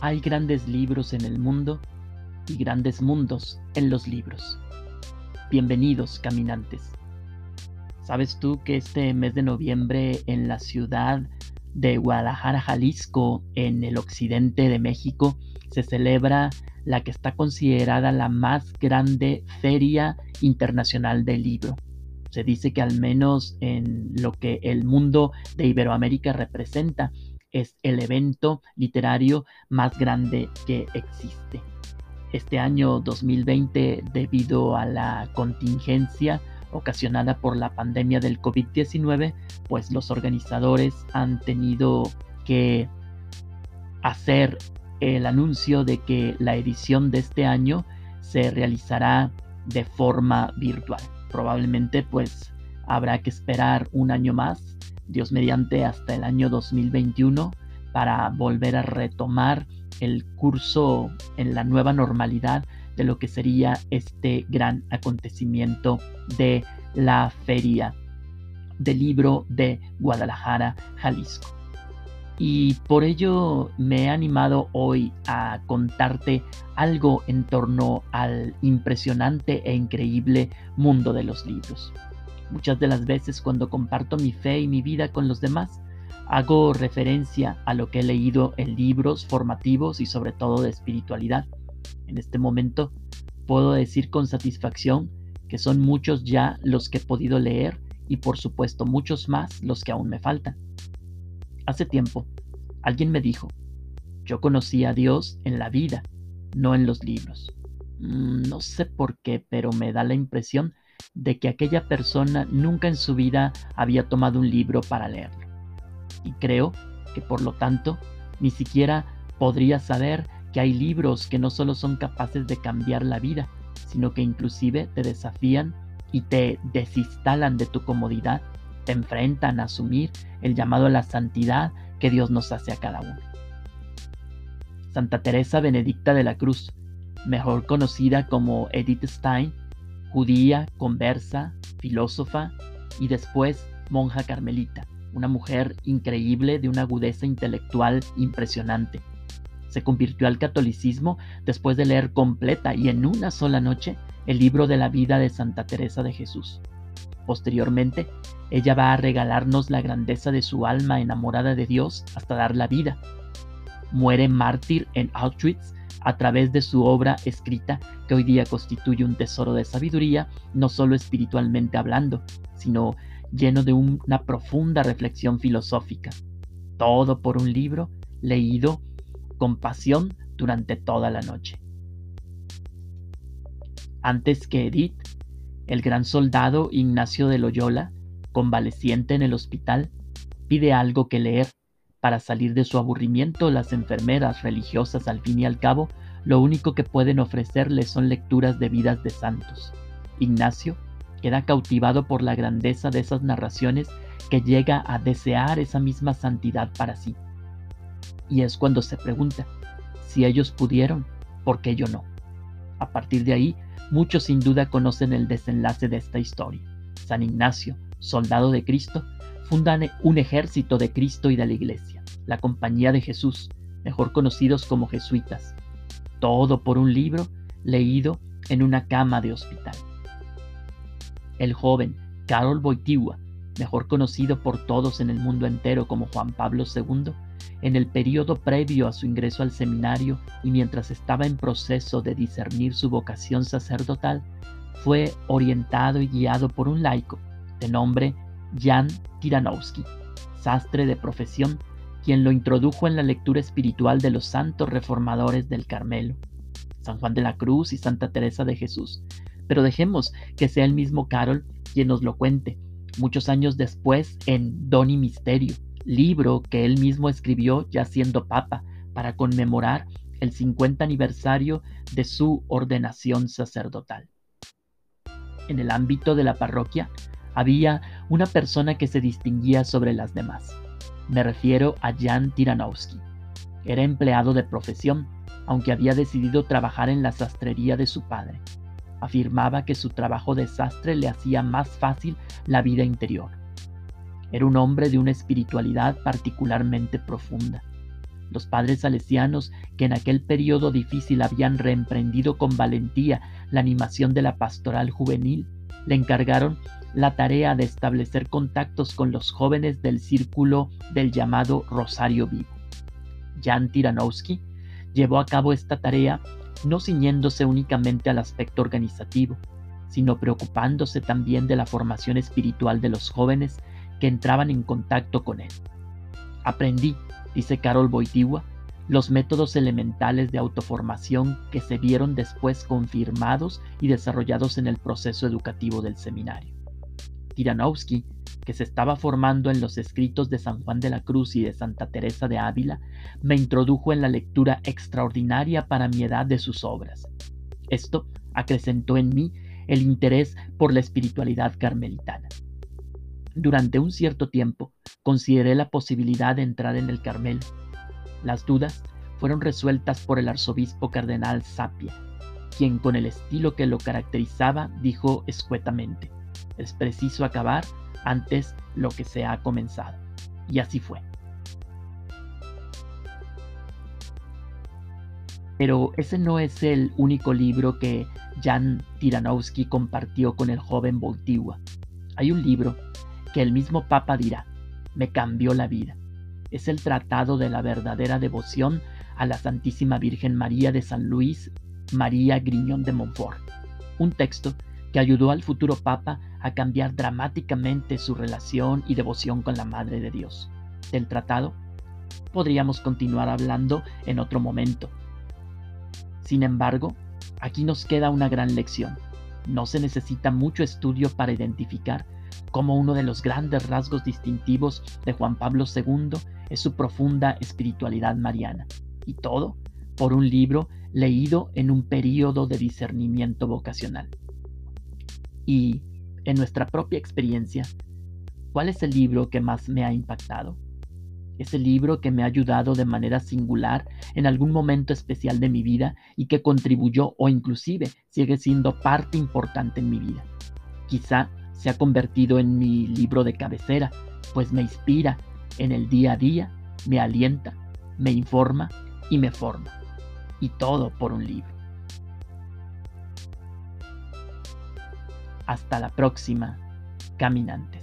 Hay grandes libros en el mundo y grandes mundos en los libros. Bienvenidos, caminantes. ¿Sabes tú que este mes de noviembre en la ciudad de Guadalajara, Jalisco, en el occidente de México, se celebra la que está considerada la más grande feria internacional del libro? Se dice que al menos en lo que el mundo de Iberoamérica representa, es el evento literario más grande que existe. Este año 2020, debido a la contingencia ocasionada por la pandemia del COVID-19, pues los organizadores han tenido que hacer el anuncio de que la edición de este año se realizará de forma virtual. Probablemente pues habrá que esperar un año más Dios mediante, hasta el año 2021 para volver a retomar el curso en la nueva normalidad de lo que sería este gran acontecimiento de la feria del libro de Guadalajara, Jalisco. Y por ello me he animado hoy a contarte algo en torno al impresionante e increíble mundo de los libros. Muchas de las veces cuando comparto mi fe y mi vida con los demás, hago referencia a lo que he leído en libros formativos y sobre todo de espiritualidad. En este momento puedo decir con satisfacción que son muchos ya los que he podido leer y por supuesto muchos más los que aún me faltan. Hace tiempo, alguien me dijo, yo conocí a Dios en la vida, no en los libros. Mm, no sé por qué, pero me da la impresión de que aquella persona nunca en su vida había tomado un libro para leerlo. Y creo que por lo tanto ni siquiera podría saber que hay libros que no solo son capaces de cambiar la vida, sino que inclusive te desafían y te desinstalan de tu comodidad, te enfrentan a asumir el llamado a la santidad que Dios nos hace a cada uno. Santa Teresa Benedicta de la Cruz, mejor conocida como Edith Stein, judía, conversa, filósofa y después monja carmelita, una mujer increíble de una agudeza intelectual impresionante. Se convirtió al catolicismo después de leer completa y en una sola noche el libro de la vida de Santa Teresa de Jesús. Posteriormente, ella va a regalarnos la grandeza de su alma enamorada de Dios hasta dar la vida. Muere mártir en Auschwitz a través de su obra escrita que hoy día constituye un tesoro de sabiduría, no solo espiritualmente hablando, sino lleno de una profunda reflexión filosófica. Todo por un libro leído con pasión durante toda la noche. Antes que Edith, el gran soldado Ignacio de Loyola, convaleciente en el hospital, pide algo que leer para salir de su aburrimiento, las enfermeras religiosas al fin y al cabo, lo único que pueden ofrecerle son lecturas de vidas de santos. Ignacio queda cautivado por la grandeza de esas narraciones que llega a desear esa misma santidad para sí. Y es cuando se pregunta, si ellos pudieron, ¿por qué yo no? A partir de ahí, muchos sin duda conocen el desenlace de esta historia. San Ignacio, soldado de Cristo, fundan un ejército de Cristo y de la Iglesia, la Compañía de Jesús, mejor conocidos como jesuitas. Todo por un libro leído en una cama de hospital. El joven Karol Wojtyła, mejor conocido por todos en el mundo entero como Juan Pablo II, en el periodo previo a su ingreso al seminario y mientras estaba en proceso de discernir su vocación sacerdotal, fue orientado y guiado por un laico de nombre Jan Tiranowski, sastre de profesión, quien lo introdujo en la lectura espiritual de los santos reformadores del Carmelo, San Juan de la Cruz y Santa Teresa de Jesús. Pero dejemos que sea el mismo Carol quien nos lo cuente, muchos años después en Don y Misterio, libro que él mismo escribió ya siendo papa para conmemorar el 50 aniversario de su ordenación sacerdotal. En el ámbito de la parroquia, había una persona que se distinguía sobre las demás. Me refiero a Jan Tiranowski. Era empleado de profesión, aunque había decidido trabajar en la sastrería de su padre. Afirmaba que su trabajo de sastre le hacía más fácil la vida interior. Era un hombre de una espiritualidad particularmente profunda. Los padres salesianos, que en aquel periodo difícil habían reemprendido con valentía la animación de la pastoral juvenil, le encargaron la tarea de establecer contactos con los jóvenes del círculo del llamado Rosario Vivo. Jan Tiranowski llevó a cabo esta tarea no ciñéndose únicamente al aspecto organizativo, sino preocupándose también de la formación espiritual de los jóvenes que entraban en contacto con él. Aprendí, dice Carol Boitigua, los métodos elementales de autoformación que se vieron después confirmados y desarrollados en el proceso educativo del seminario. Tiranowski, que se estaba formando en los escritos de San Juan de la Cruz y de Santa Teresa de Ávila, me introdujo en la lectura extraordinaria para mi edad de sus obras. Esto acrecentó en mí el interés por la espiritualidad carmelitana. Durante un cierto tiempo consideré la posibilidad de entrar en el Carmelo. Las dudas fueron resueltas por el arzobispo cardenal Sapia, quien con el estilo que lo caracterizaba dijo escuetamente, es preciso acabar antes lo que se ha comenzado. Y así fue. Pero ese no es el único libro que Jan Tiranowski compartió con el joven Voltigua. Hay un libro que el mismo Papa dirá, me cambió la vida. Es el Tratado de la verdadera devoción a la Santísima Virgen María de San Luis María Griñón de Montfort, un texto que ayudó al futuro Papa a cambiar dramáticamente su relación y devoción con la Madre de Dios. Del tratado podríamos continuar hablando en otro momento. Sin embargo, aquí nos queda una gran lección. No se necesita mucho estudio para identificar cómo uno de los grandes rasgos distintivos de Juan Pablo II es su profunda espiritualidad mariana. Y todo por un libro leído en un período de discernimiento vocacional. Y en nuestra propia experiencia, ¿cuál es el libro que más me ha impactado? Es el libro que me ha ayudado de manera singular en algún momento especial de mi vida y que contribuyó o inclusive sigue siendo parte importante en mi vida. Quizá se ha convertido en mi libro de cabecera, pues me inspira en el día a día, me alienta, me informa y me forma. Y todo por un libro. Hasta la próxima, caminante.